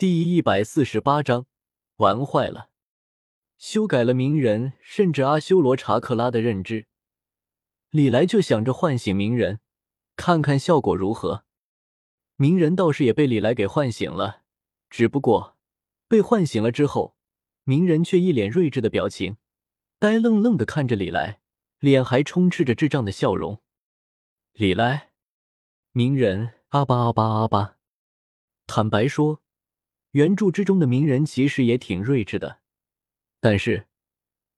第一百四十八章，玩坏了。修改了鸣人甚至阿修罗查克拉的认知，李来就想着唤醒鸣人，看看效果如何。鸣人倒是也被李来给唤醒了，只不过被唤醒了之后，鸣人却一脸睿智的表情，呆愣愣的看着李来，脸还充斥着智障的笑容。李来，鸣人阿巴阿巴阿巴，坦白说。原著之中的鸣人其实也挺睿智的，但是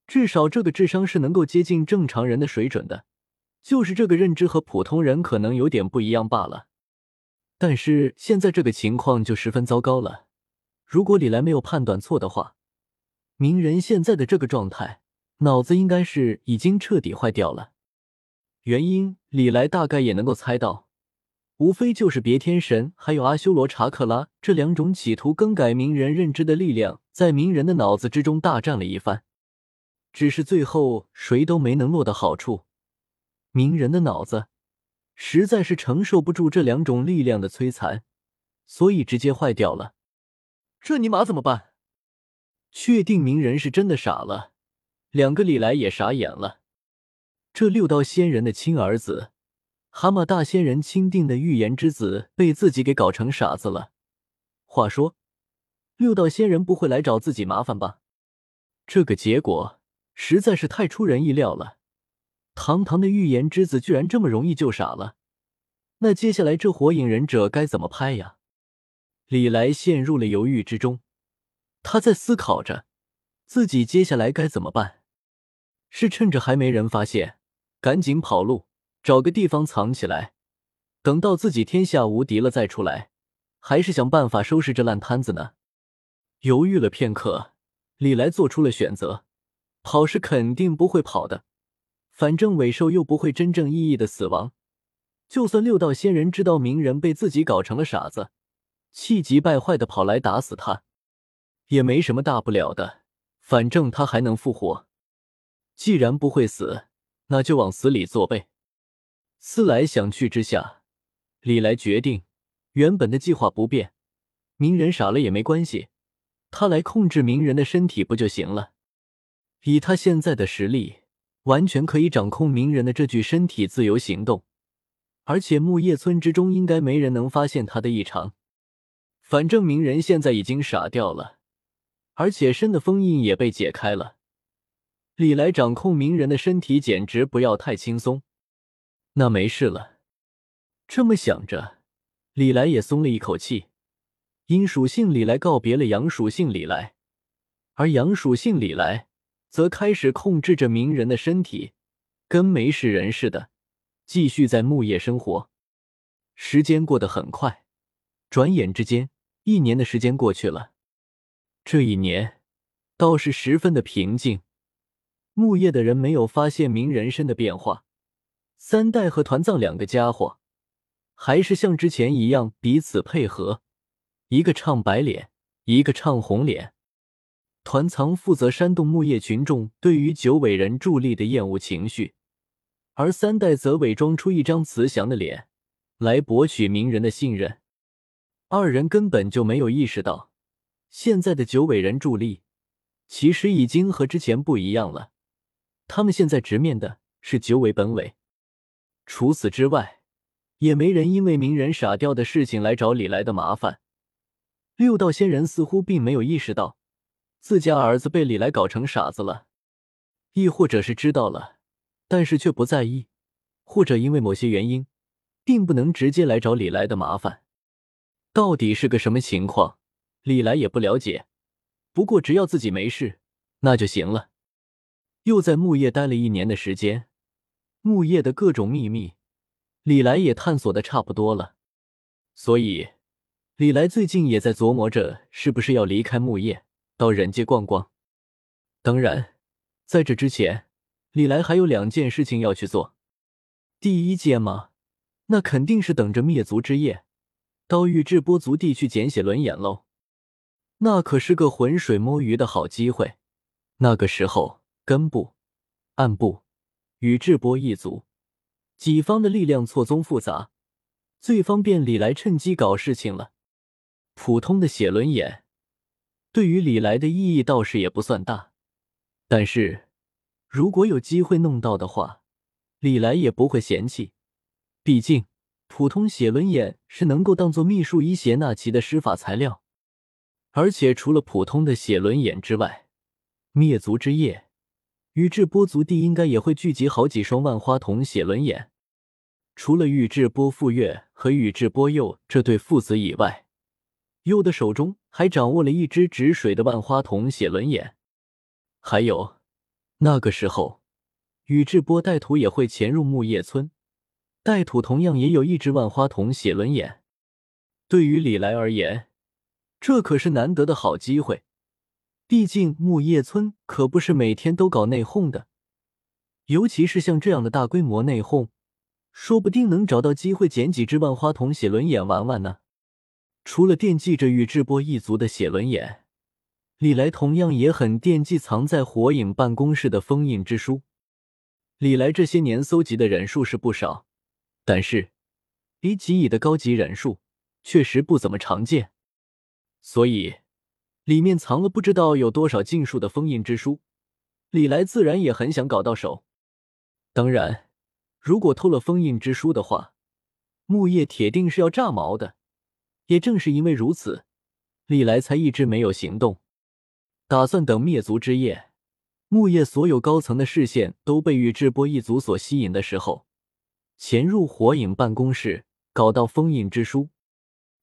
至少这个智商是能够接近正常人的水准的，就是这个认知和普通人可能有点不一样罢了。但是现在这个情况就十分糟糕了。如果李来没有判断错的话，鸣人现在的这个状态，脑子应该是已经彻底坏掉了。原因李来大概也能够猜到。无非就是别天神还有阿修罗查克拉这两种企图更改鸣人认知的力量，在鸣人的脑子之中大战了一番，只是最后谁都没能落到好处。鸣人的脑子实在是承受不住这两种力量的摧残，所以直接坏掉了。这尼玛怎么办？确定鸣人是真的傻了，两个李来也傻眼了。这六道仙人的亲儿子。蛤蟆大仙人钦定的预言之子被自己给搞成傻子了。话说，六道仙人不会来找自己麻烦吧？这个结果实在是太出人意料了。堂堂的预言之子居然这么容易就傻了，那接下来这火影忍者该怎么拍呀？李来陷入了犹豫之中，他在思考着自己接下来该怎么办。是趁着还没人发现，赶紧跑路。找个地方藏起来，等到自己天下无敌了再出来，还是想办法收拾这烂摊子呢？犹豫了片刻，李来做出了选择：跑是肯定不会跑的，反正尾兽又不会真正意义的死亡。就算六道仙人知道鸣人被自己搞成了傻子，气急败坏的跑来打死他，也没什么大不了的，反正他还能复活。既然不会死，那就往死里做呗。思来想去之下，李来决定，原本的计划不变，鸣人傻了也没关系，他来控制鸣人的身体不就行了？以他现在的实力，完全可以掌控鸣人的这具身体自由行动，而且木叶村之中应该没人能发现他的异常。反正鸣人现在已经傻掉了，而且身的封印也被解开了，李来掌控鸣人的身体简直不要太轻松。那没事了，这么想着，李来也松了一口气。阴属性李来告别了阳属性李来，而阳属性李来则开始控制着鸣人的身体，跟没事人似的，继续在木叶生活。时间过得很快，转眼之间，一年的时间过去了。这一年倒是十分的平静，木叶的人没有发现鸣人身的变化。三代和团藏两个家伙还是像之前一样彼此配合，一个唱白脸，一个唱红脸。团藏负责煽动木叶群众对于九尾人助力的厌恶情绪，而三代则伪装出一张慈祥的脸来博取鸣人的信任。二人根本就没有意识到，现在的九尾人助力其实已经和之前不一样了。他们现在直面的是九尾本尾。除此之外，也没人因为鸣人傻掉的事情来找李来的麻烦。六道仙人似乎并没有意识到自家儿子被李来搞成傻子了，亦或者是知道了，但是却不在意，或者因为某些原因，并不能直接来找李来的麻烦。到底是个什么情况，李来也不了解。不过只要自己没事，那就行了。又在木叶待了一年的时间。木叶的各种秘密，李来也探索的差不多了，所以李来最近也在琢磨着是不是要离开木叶，到人界逛逛。当然，在这之前，李来还有两件事情要去做。第一件嘛，那肯定是等着灭族之夜，到宇智波族地去捡血轮眼喽。那可是个浑水摸鱼的好机会。那个时候，根部、暗部。宇智波一族，己方的力量错综复杂，最方便李来趁机搞事情了。普通的写轮眼，对于李来的意义倒是也不算大。但是，如果有机会弄到的话，李来也不会嫌弃。毕竟，普通写轮眼是能够当做秘术医邪纳奇的施法材料。而且，除了普通的写轮眼之外，灭族之夜，宇智波族地应该也会聚集好几双万花筒写轮眼。除了宇智波富岳和宇智波鼬这对父子以外，鼬的手中还掌握了一只止水的万花筒写轮眼。还有，那个时候，宇智波带土也会潜入木叶村，带土同样也有一只万花筒写轮眼。对于李来而言，这可是难得的好机会。毕竟木叶村可不是每天都搞内讧的，尤其是像这样的大规模内讧，说不定能找到机会捡几只万花筒写轮眼玩玩呢。除了惦记着宇智波一族的写轮眼，李来同样也很惦记藏在火影办公室的封印之书。李来这些年搜集的忍术是不少，但是比几乙的高级忍术确实不怎么常见，所以。里面藏了不知道有多少禁术的封印之书，李来自然也很想搞到手。当然，如果偷了封印之书的话，木叶铁定是要炸毛的。也正是因为如此，李来才一直没有行动，打算等灭族之夜，木叶所有高层的视线都被宇智波一族所吸引的时候，潜入火影办公室，搞到封印之书。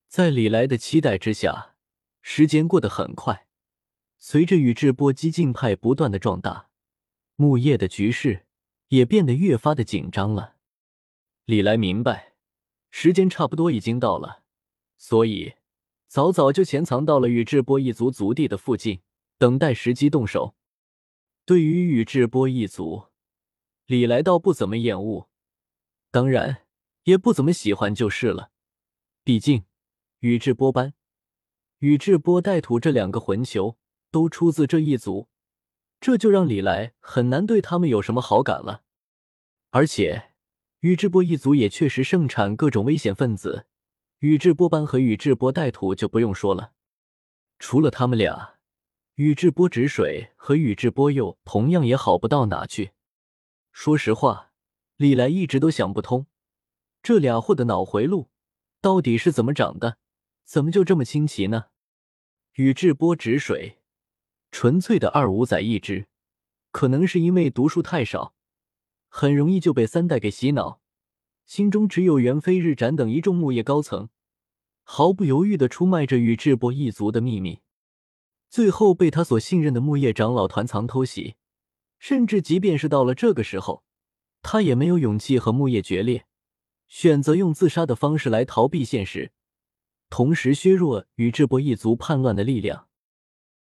在李来的期待之下。时间过得很快，随着宇智波激进派不断的壮大，木叶的局势也变得越发的紧张了。李来明白，时间差不多已经到了，所以早早就潜藏到了宇智波一族族地的附近，等待时机动手。对于宇智波一族，李来倒不怎么厌恶，当然也不怎么喜欢就是了。毕竟宇智波斑。宇智波带土这两个魂球都出自这一族，这就让李来很难对他们有什么好感了。而且，宇智波一族也确实盛产各种危险分子，宇智波斑和宇智波带土就不用说了。除了他们俩，宇智波止水和宇智波鼬同样也好不到哪去。说实话，李来一直都想不通，这俩货的脑回路到底是怎么长的。怎么就这么清奇呢？宇智波止水，纯粹的二五仔一只，可能是因为读书太少，很容易就被三代给洗脑，心中只有元飞日斩等一众木叶高层，毫不犹豫的出卖着宇智波一族的秘密，最后被他所信任的木叶长老团藏偷袭，甚至即便是到了这个时候，他也没有勇气和木叶决裂，选择用自杀的方式来逃避现实。同时削弱宇智波一族叛乱的力量。